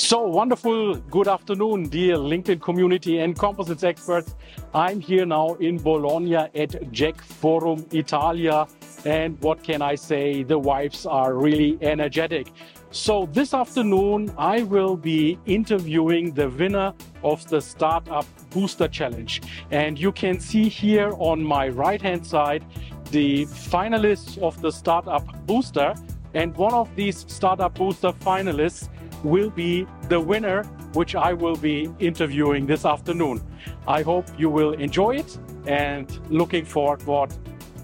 So, wonderful good afternoon, dear LinkedIn community and composites experts. I'm here now in Bologna at JEC Forum Italia. And what can I say? The wives are really energetic. So, this afternoon, I will be interviewing the winner of the Startup Booster Challenge. And you can see here on my right hand side the finalists of the Startup Booster. And one of these Startup Booster finalists will be the winner, which I will be interviewing this afternoon. I hope you will enjoy it and looking forward.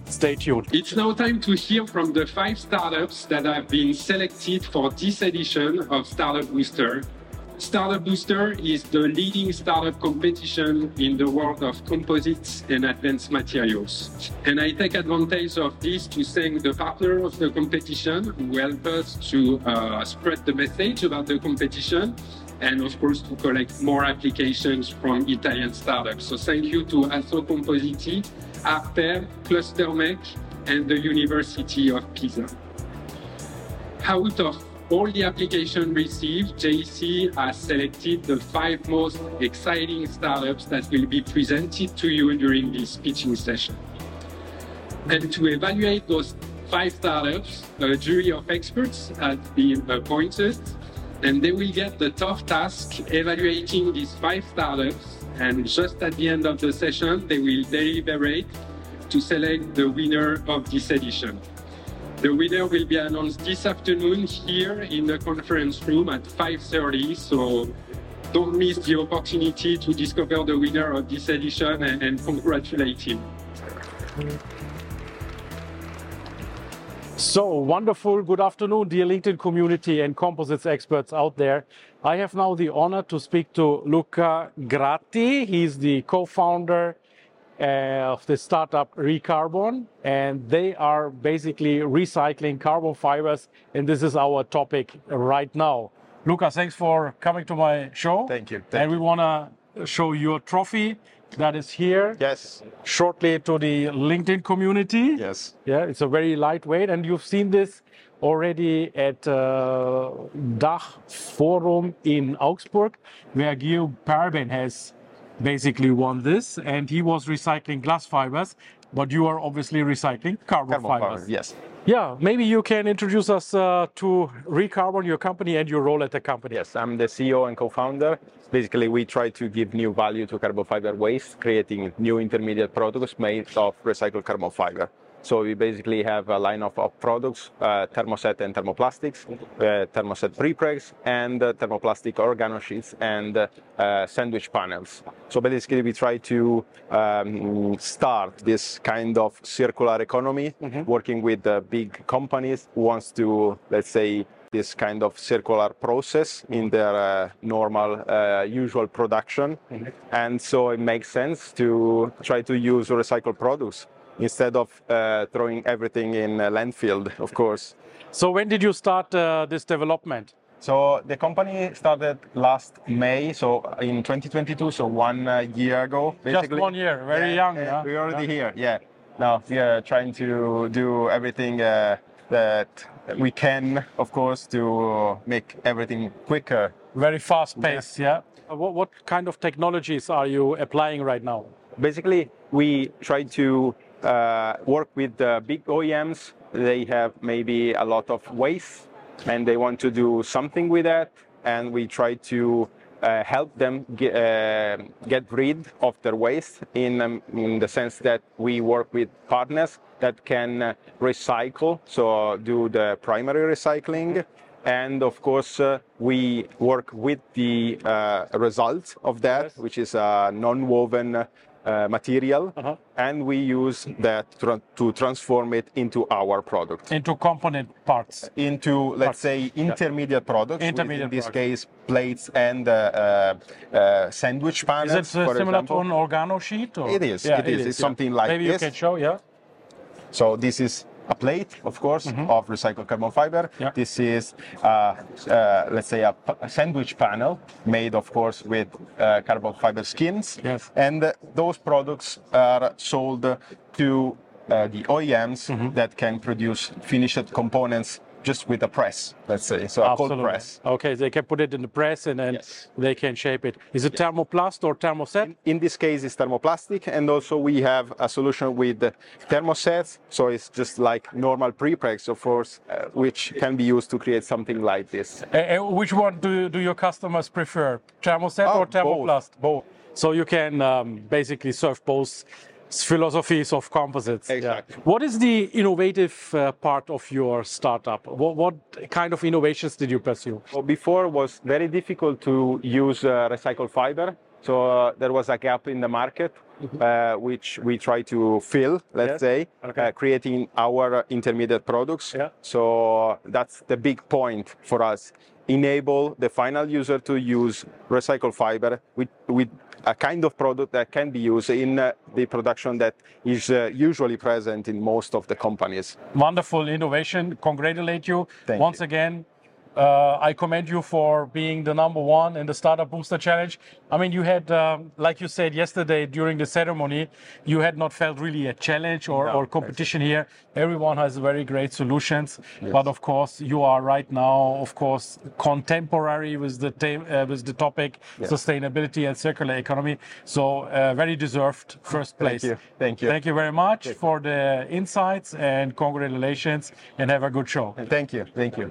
Stay tuned. It's now time to hear from the five startups that have been selected for this edition of Startup Booster Startup Booster is the leading startup competition in the world of composites and advanced materials. And I take advantage of this to thank the partner of the competition who help us to uh, spread the message about the competition and of course to collect more applications from Italian startups. So thank you to Assocompositi, Arper, ClusterMech, and the University of Pisa. Out of all the applications received, JEC has selected the five most exciting startups that will be presented to you during this pitching session. And to evaluate those five startups, a jury of experts has been appointed, and they will get the tough task evaluating these five startups. And just at the end of the session, they will deliberate to select the winner of this edition. The winner will be announced this afternoon here in the conference room at 5.30. So don't miss the opportunity to discover the winner of this edition and, and congratulate him. So wonderful. Good afternoon, dear LinkedIn community and composites experts out there. I have now the honor to speak to Luca Grati. He's the co-founder of the startup Recarbon, and they are basically recycling carbon fibers, and this is our topic right now. Luca, thanks for coming to my show. Thank you. Thank and we want to show your trophy that is here. Yes. Shortly to the LinkedIn community. Yes. Yeah, it's a very lightweight, and you've seen this already at uh, Dach Forum in Augsburg, where Guillaume Perben has basically won this, and he was recycling glass fibers, but you are obviously recycling carbon, Carbon fibers. fiber, yes. Yeah, maybe you can introduce us uh, to Recarbon, your company, and your role at the company. Yes, I'm the CEO and co-founder. Basically, we try to give new value to carbon fiber waste, creating new intermediate products made of recycled carbon fiber. So we basically have a line of, of products, uh, thermoset and thermoplastics, uh, thermoset prepregs, and uh, thermoplastic organo sheets and uh, uh, sandwich panels. So basically we try to um, start this kind of circular economy, working with uh, big companies who wants to, let's say, this kind of circular process in their uh, normal, uh, usual production. And so it makes sense to try to use recycled products instead of uh, throwing everything in a landfill, of course. So when did you start uh, this development? So the company started last May, so in 2022, so one uh, year ago. Just one year, very young. Yeah, We're already here, yeah. Now we are trying to do everything uh, that we can, of course, to make everything quicker. Very fast pace, yeah. Uh, What, what kind of technologies are you applying right now? Basically, we try to work with the big OEMs. They have maybe a lot of waste and they want to do something with that. And we try to uh, help them get, uh, get rid of their waste in, um, in the sense that we work with partners that can uh, recycle, so do the primary recycling. And of course, uh, we work with the uh, result of that, which is a non-woven uh, material, Uh-huh. and we use that tra- to transform it into our product, Into component parts. into let's say intermediate products. Intermediate in this products. case, plates and uh, uh, uh, sandwich panels. Is it uh, similar example. to an organo sheet? Or? It is, it is. It's something like Maybe this. you can show, yeah. So this is a plate, of course, of recycled carbon fiber. Mm-hmm. Yeah. This is, uh, uh, let's say, a, p- a sandwich panel made, of course, with uh, carbon fiber skins. Yes. And uh, those products are sold to uh, the OEMs Mm-hmm. that can produce finished components just with a press, let's say, so a cold Absolutely. press. Okay, they can put it in the press and then Yes. they can shape it. Is it thermoplast or thermoset? In this case, it's thermoplastic, and also we have a solution with the thermosets. So it's just like normal prepregs, of course, uh, which can be used to create something like this. Uh, uh, which one do, do your customers prefer? Thermoset Oh, or thermoplast? both, both. So you can um, basically serve both philosophies of composites. Yeah. Exactly. What is the innovative uh, part of your startup? What, what kind of innovations did you pursue? So before was very difficult to use uh, recycled fiber. So uh, there was a gap in the market, uh, which we try to fill, let's Yes. say, Okay. uh, creating our intermediate products. Yeah. So that's the big point for us. Enable the final user to use recycled fiber with, with a kind of product that can be used in uh, the production that is uh, usually present in most of the companies. Wonderful innovation. Congratulate you Thank once you. again. Uh, I commend you for being the number one in the Startup Booster Challenge. I mean, you had, um, like you said yesterday during the ceremony, you had not felt really a challenge or, No, or competition here. Everyone has very great solutions, but of course, you are right now, of course, contemporary with the uh, with the topic sustainability and circular economy. So, uh, very deserved first place. you. Thank you. Thank you very much for the insights and congratulations and have a good show. Thank you. Thank you.